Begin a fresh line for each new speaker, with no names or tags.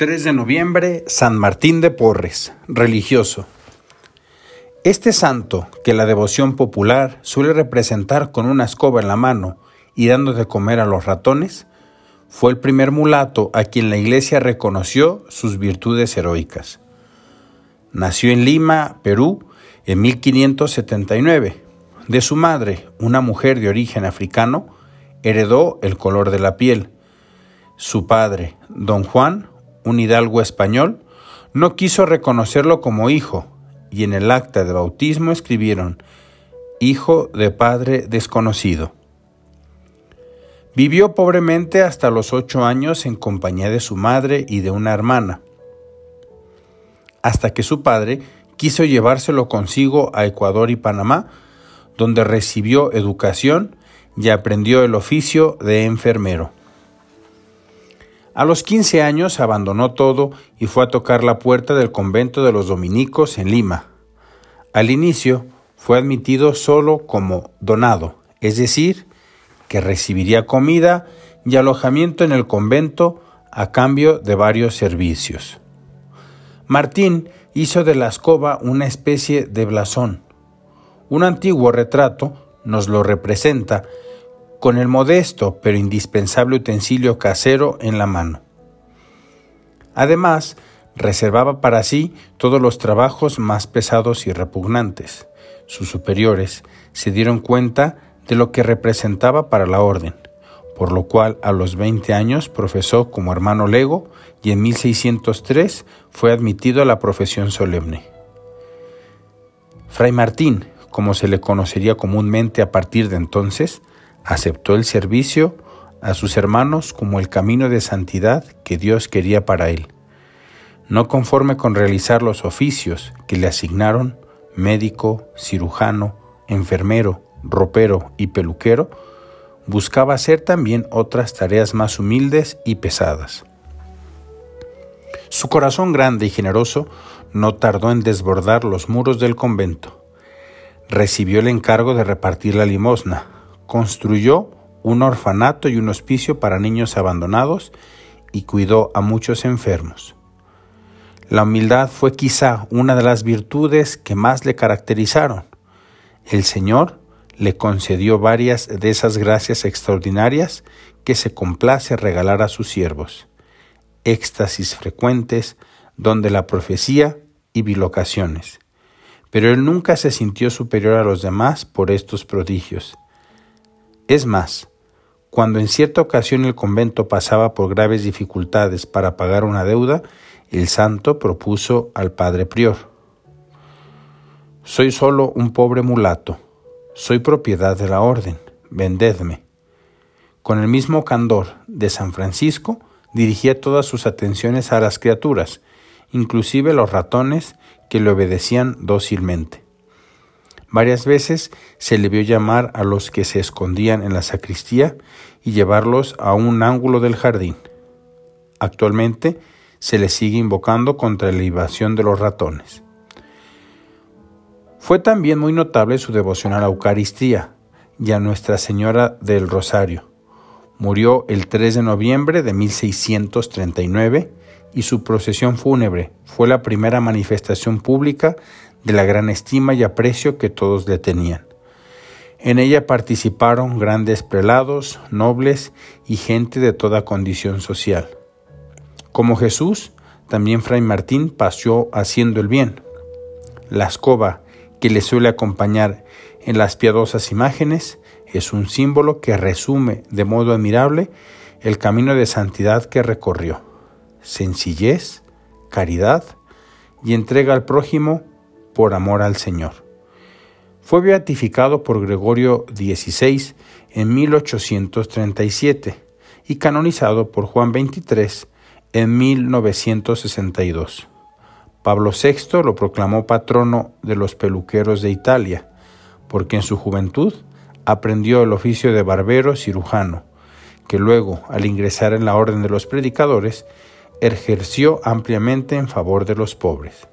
3 de noviembre, San Martín de Porres, religioso. Este santo, que la devoción popular suele representar con una escoba en la mano y dando de comer a los ratones, fue el primer mulato a quien la Iglesia reconoció sus virtudes heroicas. Nació en Lima, Perú, en 1579. De su madre, una mujer de origen africano, heredó el color de la piel. Su padre, don Juan, un hidalgo español, no quiso reconocerlo como hijo y en el acta de bautismo escribieron hijo de padre desconocido. Vivió pobremente hasta los ocho años en compañía de su madre y de una hermana, hasta que su padre quiso llevárselo consigo a Ecuador y Panamá, donde recibió educación y aprendió el oficio de enfermero. A los 15 años abandonó todo y fue a tocar la puerta del convento de los dominicos en Lima. Al inicio fue admitido solo como donado, es decir, que recibiría comida y alojamiento en el convento a cambio de varios servicios. Martín hizo de la escoba una especie de blasón. Un antiguo retrato nos lo representa con el modesto pero indispensable utensilio casero en la mano. Además, reservaba para sí todos los trabajos más pesados y repugnantes. Sus superiores se dieron cuenta de lo que representaba para la orden, por lo cual a los 20 años profesó como hermano lego y en 1603 fue admitido a la profesión solemne. Fray Martín, como se le conocería comúnmente a partir de entonces, aceptó el servicio a sus hermanos como el camino de santidad que Dios quería para él. No conforme con realizar los oficios que le asignaron, médico, cirujano, enfermero, ropero y peluquero, buscaba hacer también otras tareas más humildes y pesadas. Su corazón grande y generoso no tardó en desbordar los muros del convento. Recibió el encargo de repartir la limosna, construyó un orfanato y un hospicio para niños abandonados y cuidó a muchos enfermos. La humildad fue quizá una de las virtudes que más le caracterizaron. El Señor le concedió varias de esas gracias extraordinarias que se complace regalar a sus siervos. Éxtasis frecuentes, donde la profecía y bilocaciones. Pero él nunca se sintió superior a los demás por estos prodigios. Es más, cuando en cierta ocasión el convento pasaba por graves dificultades para pagar una deuda, el santo propuso al padre prior. Soy solo un pobre mulato, soy propiedad de la orden, vendedme. Con el mismo candor de San Francisco, dirigía todas sus atenciones a las criaturas, inclusive los ratones que le obedecían dócilmente. Varias veces se le vio llamar a los que se escondían en la sacristía y llevarlos a un ángulo del jardín. Actualmente se le sigue invocando contra la invasión de los ratones. Fue también muy notable su devoción a la Eucaristía y a Nuestra Señora del Rosario. Murió el 3 de noviembre de 1639 y su procesión fúnebre fue la primera manifestación pública de la gran estima y aprecio que todos le tenían. En ella participaron grandes prelados, nobles y gente de toda condición social. Como Jesús, también Fray Martín paseó haciendo el bien. La escoba que le suele acompañar en las piadosas imágenes es un símbolo que resume de modo admirable el camino de santidad que recorrió. Sencillez, caridad y entrega al prójimo por amor al Señor. Fue beatificado por Gregorio XVI en 1837 y canonizado por Juan XXIII en 1962. Pablo VI lo proclamó patrono de los peluqueros de Italia, porque en su juventud aprendió el oficio de barbero cirujano, que luego, al ingresar en la orden de los predicadores, ejerció ampliamente en favor de los pobres.